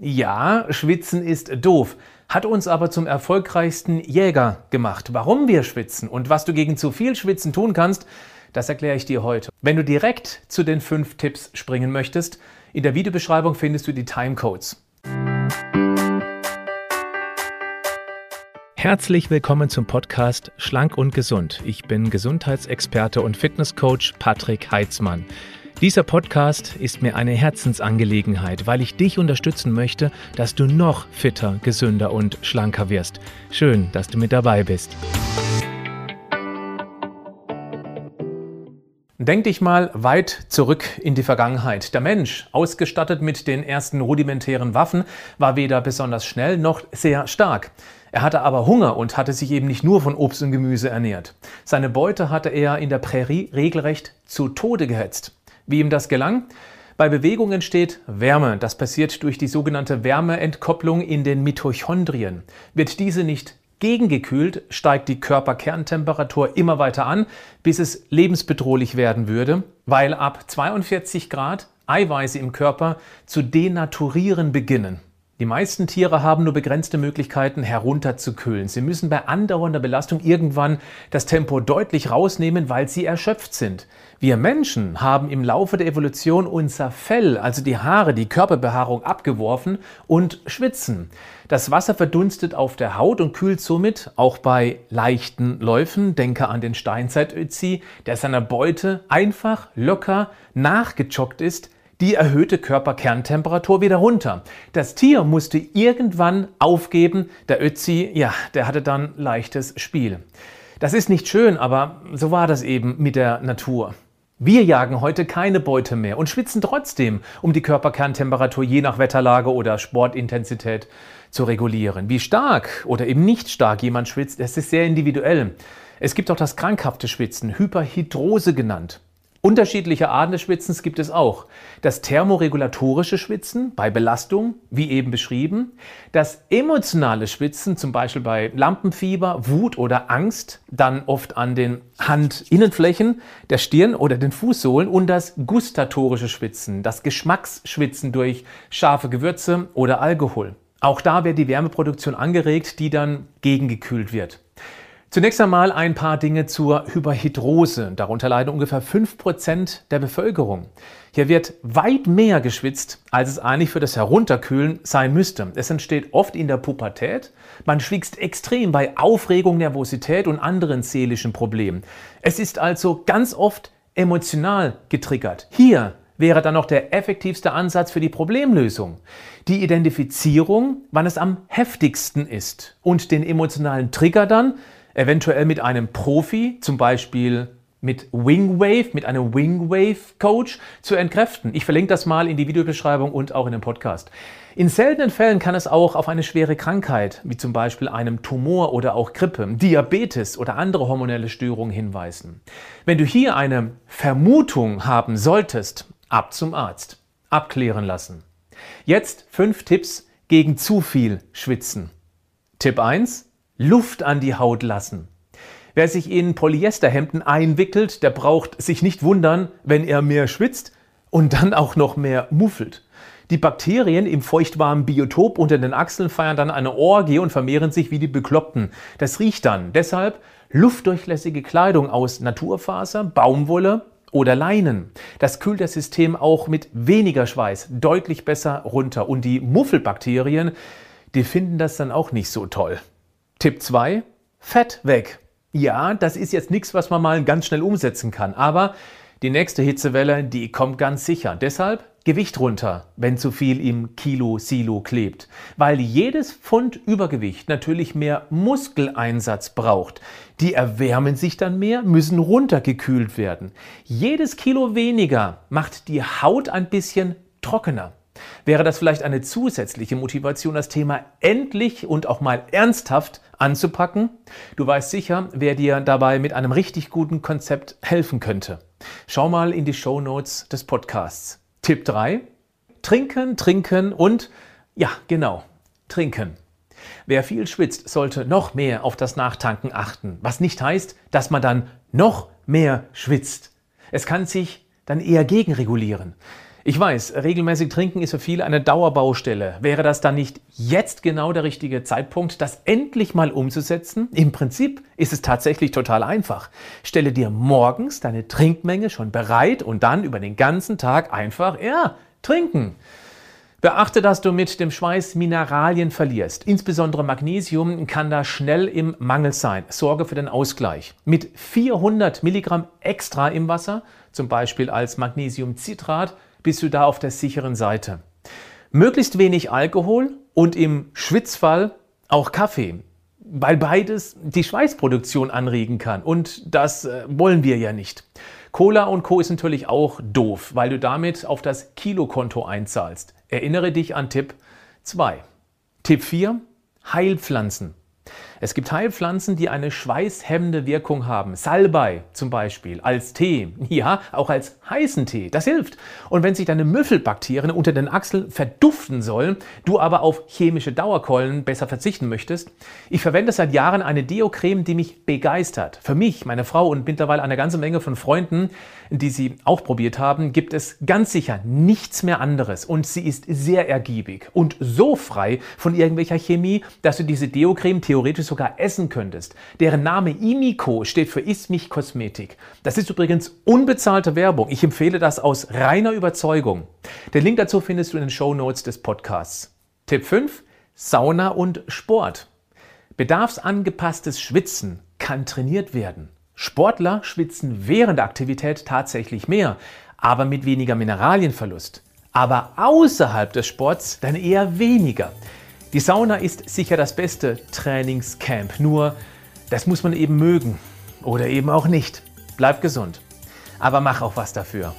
Ja, Schwitzen ist doof, hat uns aber zum erfolgreichsten Jäger gemacht. Warum wir schwitzen und was du gegen zu viel Schwitzen tun kannst, das erkläre ich dir heute. Wenn du direkt zu den fünf Tipps springen möchtest, in der Videobeschreibung findest du die Timecodes. Herzlich willkommen zum Podcast Schlank und Gesund. Ich bin Gesundheitsexperte und Fitnesscoach Patrick Heitzmann. Dieser Podcast ist mir eine Herzensangelegenheit, weil ich dich unterstützen möchte, dass du noch fitter, gesünder und schlanker wirst. Schön, dass du mit dabei bist. Denk dich mal weit zurück in die Vergangenheit. Der Mensch, ausgestattet mit den ersten rudimentären Waffen, war weder besonders schnell noch sehr stark. Er hatte aber Hunger und hatte sich eben nicht nur von Obst und Gemüse ernährt. Seine Beute hatte er in der Prärie regelrecht zu Tode gehetzt. Wie ihm das gelang? Bei Bewegung entsteht Wärme. Das passiert durch die sogenannte Wärmeentkopplung in den Mitochondrien. Wird diese nicht gegengekühlt, steigt die Körperkerntemperatur immer weiter an, bis es lebensbedrohlich werden würde, weil ab 42 Grad Eiweiße im Körper zu denaturieren beginnen. Die meisten Tiere haben nur begrenzte Möglichkeiten herunterzukühlen. Sie müssen bei andauernder Belastung irgendwann das Tempo deutlich rausnehmen, weil sie erschöpft sind. Wir Menschen haben im Laufe der Evolution unser Fell, also die Haare, die Körperbehaarung abgeworfen und schwitzen. Das Wasser verdunstet auf der Haut und kühlt somit auch bei leichten Läufen, denke an den Steinzeitötzi, der seiner Beute einfach locker nachgejoggt ist, die erhöhte Körperkerntemperatur wieder runter. Das Tier musste irgendwann aufgeben. Der Ötzi, ja, der hatte dann leichtes Spiel. Das ist nicht schön, aber so war das eben mit der Natur. Wir jagen heute keine Beute mehr und schwitzen trotzdem, um die Körperkerntemperatur je nach Wetterlage oder Sportintensität zu regulieren. Wie stark oder eben nicht stark jemand schwitzt, das ist sehr individuell. Es gibt auch das krankhafte Schwitzen, Hyperhidrose genannt. Unterschiedliche Arten des Schwitzens gibt es auch. Das thermoregulatorische Schwitzen bei Belastung, wie eben beschrieben. Das emotionale Schwitzen, zum Beispiel bei Lampenfieber, Wut oder Angst, dann oft an den Handinnenflächen, der Stirn oder den Fußsohlen. Und das gustatorische Schwitzen, das Geschmacksschwitzen durch scharfe Gewürze oder Alkohol. Auch da wird die Wärmeproduktion angeregt, die dann gegengekühlt wird. Zunächst einmal ein paar Dinge zur Hyperhidrose. Darunter leiden ungefähr 5% der Bevölkerung. Hier wird weit mehr geschwitzt, als es eigentlich für das Herunterkühlen sein müsste. Es entsteht oft in der Pubertät. Man schwiegt extrem bei Aufregung, Nervosität und anderen seelischen Problemen. Es ist also ganz oft emotional getriggert. Hier wäre dann noch der effektivste Ansatz für die Problemlösung. Die Identifizierung, wann es am heftigsten ist und den emotionalen Trigger dann eventuell mit einem Profi, zum Beispiel mit Wingwave, mit einem Wingwave-Coach zu entkräften. Ich verlinke das mal in die Videobeschreibung und auch in dem Podcast. In seltenen Fällen kann es auch auf eine schwere Krankheit, wie zum Beispiel einem Tumor oder auch Grippe, Diabetes oder andere hormonelle Störungen hinweisen. Wenn du hier eine Vermutung haben solltest, ab zum Arzt. Abklären lassen. Jetzt fünf Tipps gegen zu viel Schwitzen. Tipp 1. Luft an die Haut lassen. Wer sich in Polyesterhemden einwickelt, der braucht sich nicht wundern, wenn er mehr schwitzt und dann auch noch mehr muffelt. Die Bakterien im feuchtwarmen Biotop unter den Achseln feiern dann eine Orgie und vermehren sich wie die Bekloppten. Das riecht dann. Deshalb luftdurchlässige Kleidung aus Naturfaser, Baumwolle oder Leinen. Das kühlt das System auch mit weniger Schweiß deutlich besser runter. Und die Muffelbakterien, die finden das dann auch nicht so toll. Tipp 2, Fett weg. Ja, das ist jetzt nichts, was man mal ganz schnell umsetzen kann, aber die nächste Hitzewelle, die kommt ganz sicher. Deshalb Gewicht runter, wenn zu viel im Kilo-Silo klebt. Weil jedes Pfund Übergewicht natürlich mehr Muskeleinsatz braucht. Die erwärmen sich dann mehr, müssen runtergekühlt werden. Jedes Kilo weniger macht die Haut ein bisschen trockener. Wäre das vielleicht eine zusätzliche Motivation, das Thema endlich und auch mal ernsthaft anzupacken? Du weißt sicher, wer dir dabei mit einem richtig guten Konzept helfen könnte. Schau mal in die Show Notes des Podcasts. Tipp 3. Trinken, trinken und ja, genau, trinken. Wer viel schwitzt, sollte noch mehr auf das Nachtanken achten, was nicht heißt, dass man dann noch mehr schwitzt. Es kann sich dann eher gegenregulieren. Ich weiß, regelmäßig trinken ist für viele eine Dauerbaustelle. Wäre das dann nicht jetzt genau der richtige Zeitpunkt, das endlich mal umzusetzen? Im Prinzip ist es tatsächlich total einfach. Stelle dir morgens deine Trinkmenge schon bereit und dann über den ganzen Tag einfach, ja, trinken. Beachte, dass du mit dem Schweiß Mineralien verlierst. Insbesondere Magnesium kann da schnell im Mangel sein. Sorge für den Ausgleich. Mit 400 Milligramm extra im Wasser, zum Beispiel als Magnesiumcitrat, bist du da auf der sicheren Seite. Möglichst wenig Alkohol und im Schwitzfall auch Kaffee, weil beides die Schweißproduktion anregen kann und das äh, wollen wir ja nicht. Cola und Co ist natürlich auch doof, weil du damit auf das Kilokonto einzahlst. Erinnere dich an Tipp 2. Tipp 4. Heilpflanzen. Es gibt Heilpflanzen, die eine schweißhemmende Wirkung haben. Salbei zum Beispiel als Tee, ja, auch als heißen Tee. Das hilft. Und wenn sich deine Müffelbakterien unter den Achseln verduften sollen, du aber auf chemische Dauerkeulen besser verzichten möchtest, ich verwende seit Jahren eine Deo-Creme, die mich begeistert. Für mich, meine Frau und mittlerweile eine ganze Menge von Freunden, die sie auch probiert haben, gibt es ganz sicher nichts mehr anderes. Und sie ist sehr ergiebig und so frei von irgendwelcher Chemie, dass du diese Deo-Creme theoretisch sogar essen könntest. Deren Name Imiko steht für Ismich Kosmetik. Das ist übrigens unbezahlte Werbung. Ich empfehle das aus reiner Überzeugung. Den Link dazu findest du in den Show Notes des Podcasts. Tipp 5. Sauna und Sport. Bedarfsangepasstes Schwitzen kann trainiert werden. Sportler schwitzen während der Aktivität tatsächlich mehr, aber mit weniger Mineralienverlust. Aber außerhalb des Sports dann eher weniger. Die Sauna ist sicher das beste Trainingscamp, nur das muss man eben mögen oder eben auch nicht. Bleib gesund, aber mach auch was dafür.